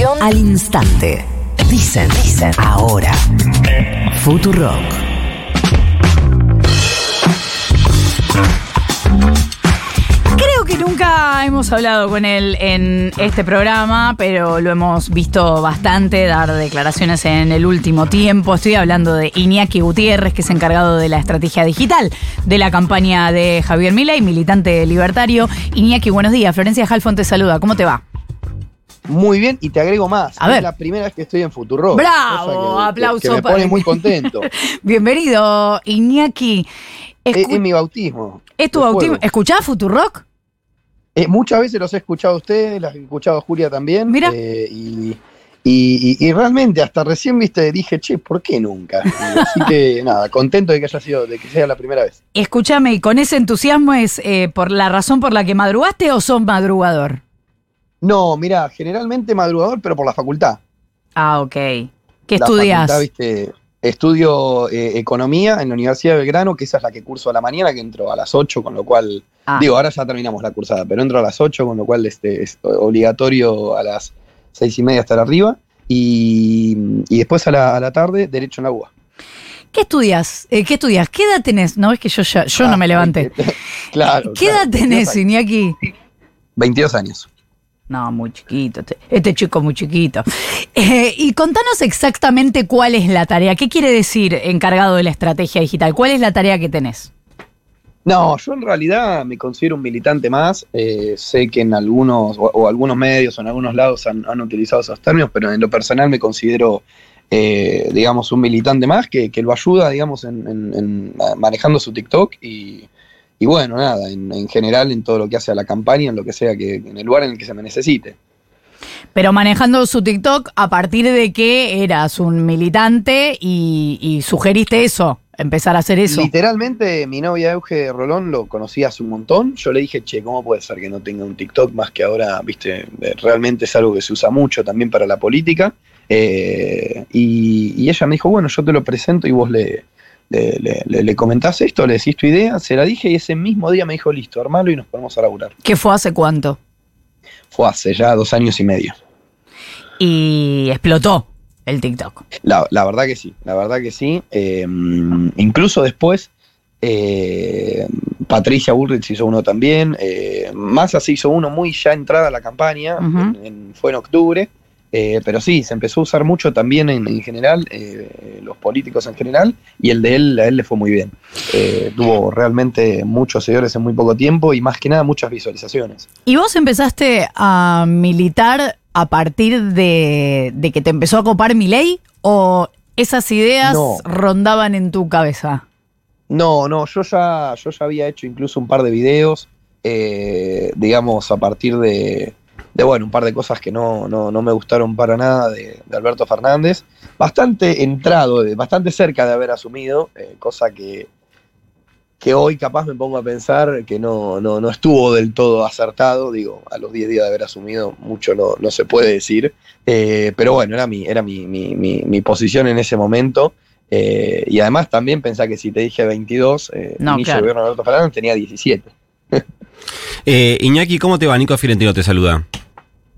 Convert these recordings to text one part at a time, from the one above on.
Al instante. Dicen, dicen, ahora. Futurock. Creo que nunca hemos hablado con él en este programa, pero lo hemos visto bastante dar declaraciones en el último tiempo. Estoy hablando de Iñaki Gutiérrez, que es encargado de la estrategia digital de la campaña de Javier Milei, militante libertario. Iñaki, buenos días. Florencia Halfon te saluda. ¿Cómo te va? Muy bien, y te agrego más. A ver. Es la primera vez que estoy en Futuro. ¡Bravo! Aplauso Que me para- pone muy contento. Bienvenido, Iñaki. es, mi bautismo. ¿Es tu bautismo? fuego. ¿Escuchás Futurock? Eh, muchas veces los he escuchado a ustedes, las he escuchado a Julia también. Mira. eh, y, y- y- y realmente hasta recién viste dije, che, ¿por qué nunca? Así que nada, contento de que haya sido, de que sea la primera vez. Escúchame, ¿y con ese entusiasmo es eh, por la razón por la que madrugaste o sos madrugador? No, mira, generalmente madrugador, pero por la facultad. Ah, ok. ¿Qué estudias? estudio eh, economía en la Universidad de Belgrano, que esa es la que curso a la mañana, que entro a las 8, con lo cual Ah. Digo, ahora ya terminamos la cursada, pero entro a las 8, con lo cual este, es obligatorio a las 6 y media estar arriba. Y, y después a la, a la tarde, Derecho en la UBA. ¿Qué estudias? Eh, ¿Qué estudias? ¿Qué edad tenés? No, es que yo ya, yo no Ah, me levanté. claro. ¿Qué claro, edad tenés, 22 años. Iñaki? 22 años. No, muy chiquito. Este, este chico muy chiquito. Eh, y contanos exactamente cuál es la tarea. ¿Qué quiere decir encargado de la estrategia digital? ¿Cuál es la tarea que tenés? No, yo en realidad me considero un militante más. eh, sé que en algunos, o, algunos medios o en algunos lados han, utilizado esos términos, pero en lo personal me considero, eh, digamos, un militante más que, que lo ayuda, digamos, en, en- en, manejando su TikTok y, y bueno, nada, en, en general en todo lo que hace a la campaña, en lo que sea, que en el lugar en el que se me necesite. Pero manejando su TikTok a partir de que eras un militante y, y sugeriste eso, empezar a hacer eso. Literalmente, mi novia Euge Rolón lo conocía hace un montón. Yo le dije, che, ¿cómo puede ser que no tenga un TikTok más que ahora, viste, realmente es algo que se usa mucho también para la política? Eh, y, y ella me dijo, bueno, yo te lo presento y vos le, le, le- le- comentás esto, le decís tu idea, se la dije y ese mismo día me dijo, listo, armalo y nos ponemos a laburar. ¿Qué fue hace cuánto? Fue hace ya dos años y medio. Y explotó el TikTok. La, la verdad que sí, la verdad que sí. Eh, incluso después, eh, Patricia Bullrich hizo uno también. Eh, Massa se hizo uno muy ya entrada a la campaña, en- fue en octubre. Eh, pero sí, se empezó a usar mucho también en, en general, eh, los políticos en general, y el de él, a él le fue muy bien. Eh, tuvo realmente muchos seguidores en muy poco tiempo y más que nada muchas visualizaciones. ¿Y vos empezaste a militar a partir de, de que te empezó a copar mi ley? ¿O esas ideas No. rondaban en tu cabeza? No, no, yo ya, yo ya había hecho incluso un par de videos, digamos, a partir de, de, bueno, un par de cosas que no, no, no me gustaron para nada de, de Alberto Fernández. Bastante entrado, de- bastante cerca de haber asumido, eh, cosa que, que hoy capaz me pongo a pensar que no, no, no estuvo del todo acertado. Digo, a los 10 días de haber asumido, mucho no, no se puede decir. Eh, pero bueno, era mi, era mi, mi, mi, mi posición en ese momento. Eh, y además también pensá que si te dije 22, eh, No, inicio claro. de gobierno de Alberto Fernández tenía 17. Eh, Iñaki, ¿cómo te va? Nico Fiorentino te saluda.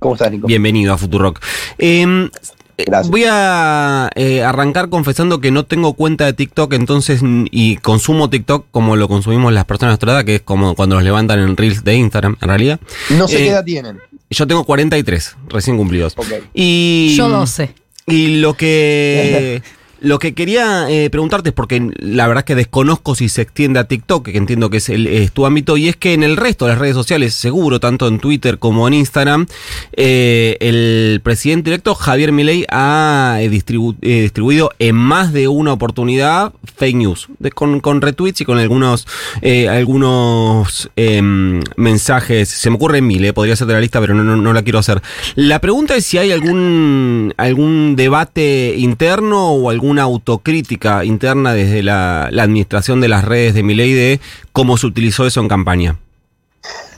¿Cómo estás, Nico? Bienvenido a Futurock. Eh, Gracias. Voy a eh, arrancar confesando que no tengo cuenta de TikTok, entonces, y consumo TikTok como lo consumimos las personas de nuestra edad, que es como cuando los levantan en Reels de Instagram, en realidad. No sé eh, qué edad tienen. Yo tengo 43, recién cumplidos. Y, Yo 12. Y lo que lo que quería eh, preguntarte es porque la verdad es que desconozco si se extiende a TikTok, que entiendo que es, el- es tu ámbito, y es que en el resto de las redes sociales, seguro, tanto en Twitter como en Instagram, eh, el presidente electo Javier Milei ha eh, eh, distribuido en más de una oportunidad fake news, con, con retweets y con algunos eh, algunos em, mensajes. Se me ocurren mil, podría ser de la lista, pero no, no, no la quiero hacer. La pregunta es si hay algún algún debate interno o alguna autocrítica interna desde la, la administración de las redes de Milei de cómo se utilizó eso en campaña.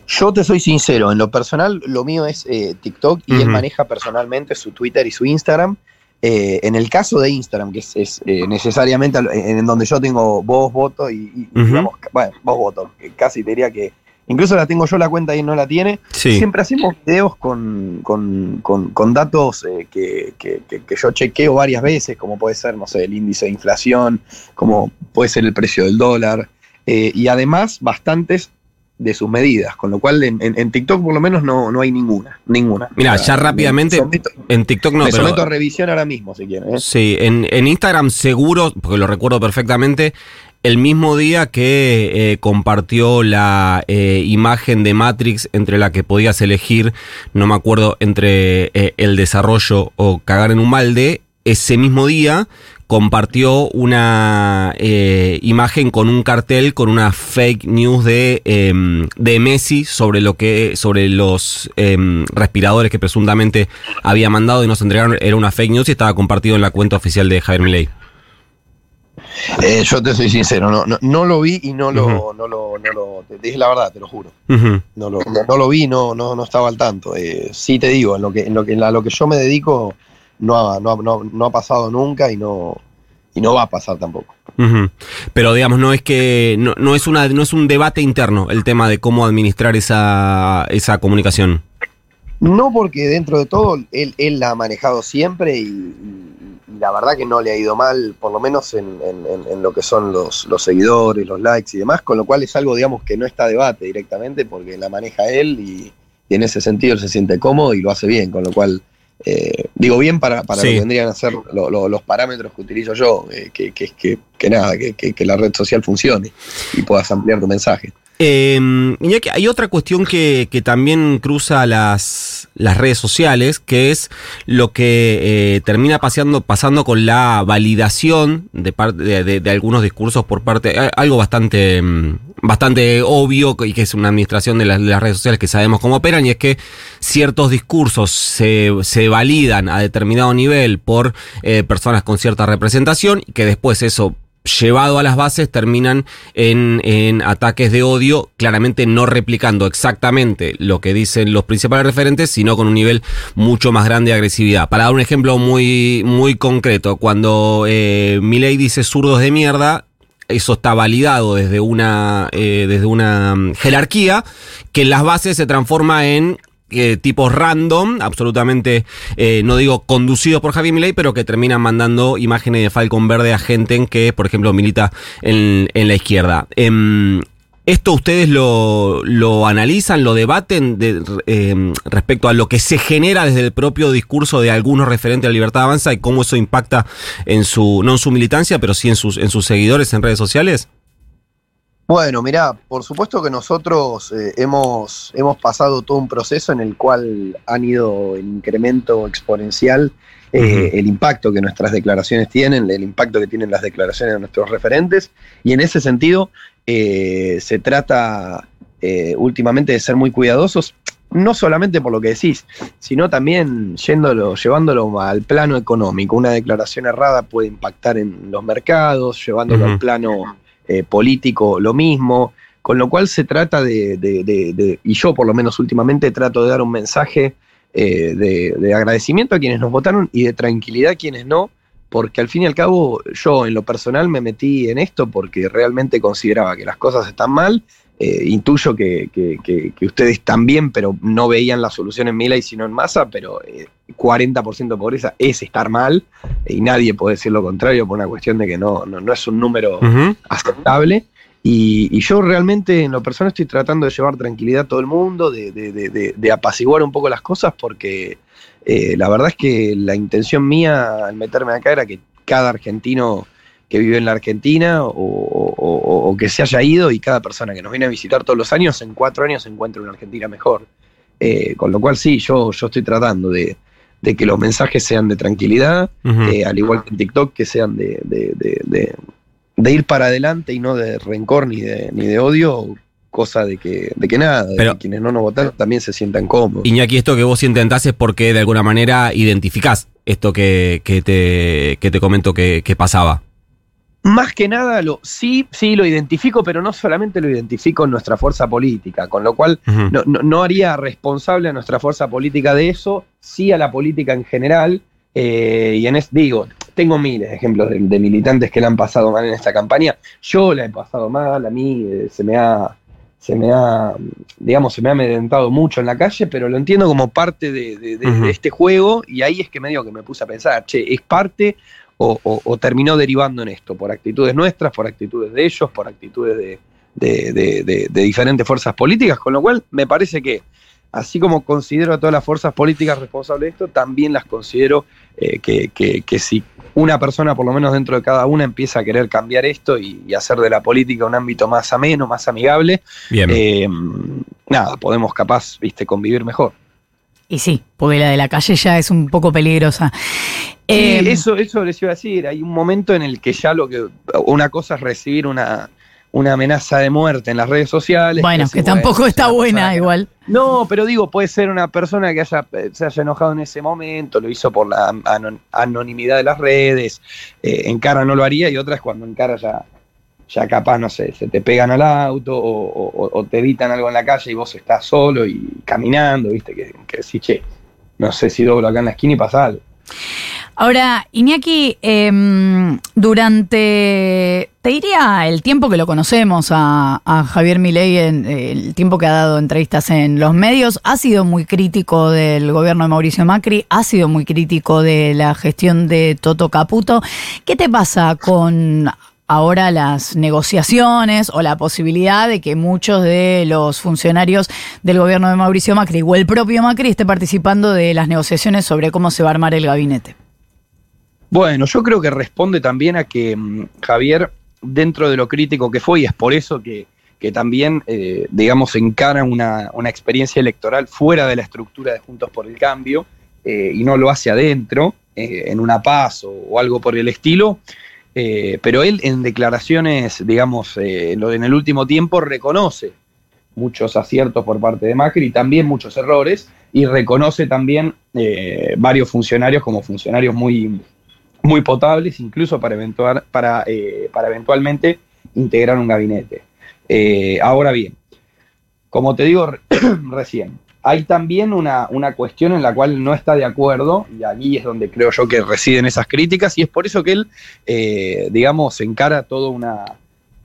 Yo te soy sincero, en lo personal lo mío es eh, TikTok y él maneja personalmente su Twitter y su Instagram. Eh, en el caso de Instagram, que es, es, eh, necesariamente en, donde yo tengo voz, voto y, digamos, bueno, voz, voto, casi te diría que incluso la tengo yo la cuenta y no la tiene. Sí. Siempre hacemos videos con, con, con- con datos eh, que, que- que- yo chequeo varias veces, como puede ser, no sé, el índice de inflación, como puede ser el precio del dólar, eh, y además bastantes de sus medidas, con lo cual en, en- en TikTok por lo menos no, no hay ninguna, ninguna. Mira, ya rápidamente, someto, En TikTok no, me pero. someto a revisión ahora mismo, si quieren. ¿eh? Sí, en, en Instagram seguro, porque lo recuerdo perfectamente, el mismo día que eh, compartió la eh, imagen de Matrix entre la que podías elegir, no me acuerdo, entre eh, el desarrollo o cagar en un balde, ese mismo día compartió una eh, imagen con un cartel con una fake news de, em, de Messi sobre lo que sobre los em, respiradores que presuntamente había mandado y nos entregaron era una fake news y estaba compartido en la cuenta oficial de Javier Milei. Eh, yo te soy sincero, no, no, no lo vi y no lo, no lo, no lo, te dije la verdad, te lo juro. No lo, no, lo vi, no, no, no estaba al tanto. Eh, sí te digo, en lo que, en lo que, en a lo que yo me dedico no ha, no, no, no ha pasado nunca y no, y no va a pasar tampoco. Pero digamos, no es que no, no es una no es un debate interno el tema de cómo administrar esa, esa comunicación. No porque dentro de todo él, él la ha manejado siempre y, y- la verdad que no le ha ido mal, por lo menos en, en- en- en lo que son los, los seguidores, los likes y demás, con lo cual es algo, digamos, que no está a debate directamente porque la maneja él y, y en ese sentido él se siente cómodo y lo hace bien, con lo cual, eh, digo bien para, para Sí. lo que vendrían a ser lo- lo- los parámetros que utilizo yo, eh, que, que, que, que nada, que la red social funcione y puedas ampliar tu mensaje. Eh, Iñaki, hay otra cuestión que, también cruza las, las redes sociales, que es lo que eh, termina paseando, pasando con la validación de, parte de, algunos discursos por parte, a- algo bastante, mm, bastante obvio y que es una administración de las, de las redes sociales que sabemos cómo operan, y es que ciertos discursos se, se validan a determinado nivel por eh, personas con cierta representación y que después eso llevado a las bases terminan en, en ataques de odio, claramente no replicando exactamente lo que dicen los principales referentes, sino con un nivel mucho más grande de agresividad. Para dar un ejemplo muy, muy concreto, cuando eh, Milei dice zurdos de mierda, eso está validado desde una, eh, desde una mm, jerarquía que en las bases se transforma en eh, tipos random, absolutamente, eh, no digo conducidos por Javier Milei, pero que terminan mandando imágenes de Falcon Verde a gente en que, por ejemplo, milita en, en la izquierda. Em, ¿Esto ustedes lo, lo analizan, lo debaten de- em, respecto a lo que se genera desde el propio discurso de algunos referentes de la libertad avanza y cómo eso impacta en su, no en su militancia, pero sí en sus, en sus seguidores en redes sociales? Bueno, mirá, por supuesto que nosotros eh, hemos, hemos pasado todo un proceso en el cual han ido en incremento exponencial eh, el impacto que nuestras declaraciones tienen, el impacto que tienen las declaraciones de nuestros referentes, y en ese sentido eh, se trata eh, últimamente de ser muy cuidadosos, no solamente por lo que decís, sino también yéndolo, llevándolo al plano económico. Una declaración errada puede impactar en los mercados, llevándolo al plano eh, político lo mismo, con lo cual se trata de, y yo por lo menos últimamente trato de dar un mensaje eh, de agradecimiento a quienes nos votaron y de tranquilidad a quienes no, porque al fin y al cabo yo en lo personal me metí en esto porque realmente consideraba que las cosas están mal. Eh, intuyo que, que- que- que ustedes también, pero no veían la solución en Milei sino en masa, pero eh, 40% de pobreza es estar mal y nadie puede decir lo contrario por una cuestión de que no, no, no es un número aceptable. Y, y yo realmente en lo personal estoy tratando de llevar tranquilidad a todo el mundo, de, de- de- de- de apaciguar un poco las cosas, porque eh, la verdad es que la intención mía al meterme acá era que cada argentino que vive en la Argentina o, o- o- o que se haya ido y cada persona que nos viene a visitar todos los años, en cuatro años se encuentre una Argentina mejor. Eh, con lo cual sí, yo, yo estoy tratando de, de que los mensajes sean de tranquilidad, eh, al igual que en TikTok, que sean de, de- de- de- de ir para adelante y no de rencor ni de, ni de odio, cosa de que, de que nada, de Pero- que quienes no nos votaron también se sientan cómodos. Iñaki, esto que vos intentás es porque de alguna manera identificás esto que, que te, que te comento que, que pasaba. Más que nada, lo, sí, sí lo identifico, pero no solamente lo identifico en nuestra fuerza política, con lo cual no, no- no haría responsable a nuestra fuerza política de eso, sí a la política en general. eh, y en es, digo, tengo miles de ejemplos de, de militantes que la han pasado mal en esta campaña. Yo la he pasado mal, a mí eh, se me ha se me ha, digamos, se me ha amedrentado mucho en la calle, pero lo entiendo como parte de, de- de- Ujú. de este juego y ahí es que medio que me puse a pensar, che, ¿es parte o, o- o terminó derivando en esto? ¿Por actitudes nuestras, por actitudes de ellos, por actitudes de, de- de- de- de diferentes fuerzas políticas? Con lo cual me parece que, así como considero a todas las fuerzas políticas responsables de esto, también las considero eh, que, que- que si una persona, por lo menos dentro de cada una, empieza a querer cambiar esto y, y hacer de la política un ámbito más ameno, más amigable, Bien. eh, nada, podemos capaz, viste, convivir mejor. Y sí, porque la de la calle ya es un poco peligrosa. Sí, Eh, eso, eso les iba a decir, hay un momento en el que ya lo que, una cosa es recibir una, una amenaza de muerte en las redes sociales. bueno, que tampoco es está buena persona igual. No, pero digo, puede ser una persona que haya, eh, se haya enojado en ese momento, lo hizo por la anon- anonimidad de las redes, eh, en cara no lo haría y otra es cuando en cara ya, ya capaz, no sé, se te pegan al auto o, te evitan algo en la calle y vos estás solo y caminando, viste, que, que decís, che, no sé si doblo acá en la esquina y pasa algo. Ahora, Iñaki, em, durante, te diría, el tiempo que lo conocemos a, a Javier Milei, en, el tiempo que ha dado entrevistas en los medios, ha sido muy crítico del gobierno de Mauricio Macri, ha sido muy crítico de la gestión de Toto Caputo. ¿Qué te pasa con ahora las negociaciones o la posibilidad de que muchos de los funcionarios del gobierno de Mauricio Macri o el propio Macri esté participando de las negociaciones sobre cómo se va a armar el gabinete? Bueno, yo creo que responde también a que mm, Javier, dentro de lo crítico que fue, y es por eso que, que también, eh, digamos, encara una, una experiencia electoral fuera de la estructura de Juntos por el Cambio, eh, y no lo hace adentro, eh, en una paz o, o algo por el estilo, eh, pero él en declaraciones, digamos, eh, en el último tiempo reconoce muchos aciertos por parte de Macri y también muchos errores, y reconoce también eh, varios funcionarios como funcionarios muy muy potables, incluso para, eventuar, para, eh, para eventualmente integrar un gabinete. Eh, ahora bien, como te digo re- recién, hay también una, una cuestión en la cual no está de acuerdo, y allí es donde creo yo que residen esas críticas, y es por eso que él, eh, digamos, encara toda una,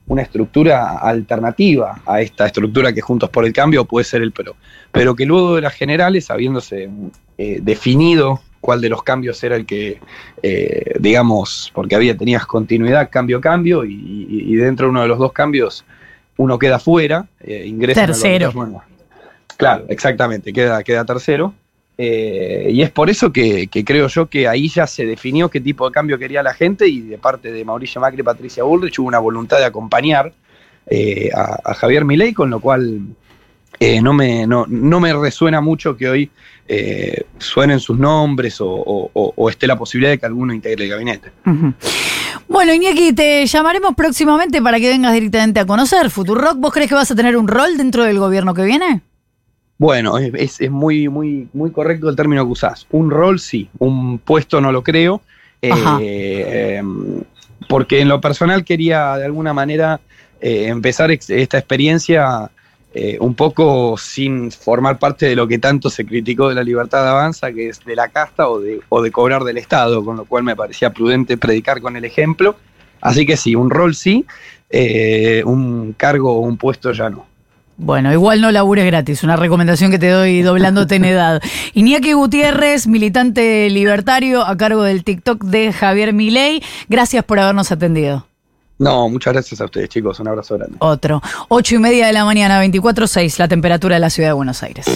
una estructura alternativa a esta estructura que Juntos por el Cambio puede ser el PRO, pero que luego de las generales, habiéndose eh, definido cuál de los cambios era el que, eh, digamos, porque había, tenías continuidad, cambio, cambio, y, dentro de uno de los dos cambios uno queda fuera, eh, ingresa Tercero. Claro, exactamente, queda, queda tercero. eh, y es por eso que, creo yo que ahí ya se definió qué tipo de cambio quería la gente y de parte de Mauricio Macri y Patricia Bullrich hubo una voluntad de acompañar eh, a, Javier Milei, con lo cual eh, no, me, no, no me resuena mucho que hoy eh, suenen sus nombres o, esté la posibilidad de que alguno integre el gabinete. Bueno, Iñaki, te llamaremos próximamente para que vengas directamente a conocer Futurock. ¿Vos crees que vas a tener un rol dentro del gobierno que viene? Bueno, es, muy, muy, muy correcto el término que usás. Un rol sí, un puesto no lo creo. eh, eh, porque en lo personal quería de alguna manera eh, empezar ex- esta experiencia eh, un poco sin formar parte de lo que tanto se criticó de la libertad de avanza, que es de la casta o de, o de cobrar del Estado, con lo cual me parecía prudente predicar con el ejemplo. Así que sí, un rol sí, un cargo o un puesto ya no. Bueno, igual no labures gratis, una recomendación que te doy doblándote en edad. Iñaki Gutiérrez, militante libertario a cargo del TikTok de Javier Milei. Gracias por habernos atendido. No, muchas gracias a ustedes, chicos. Un abrazo grande. Otro. Ocho y media de la mañana, 24.6, la temperatura de la ciudad de Buenos Aires.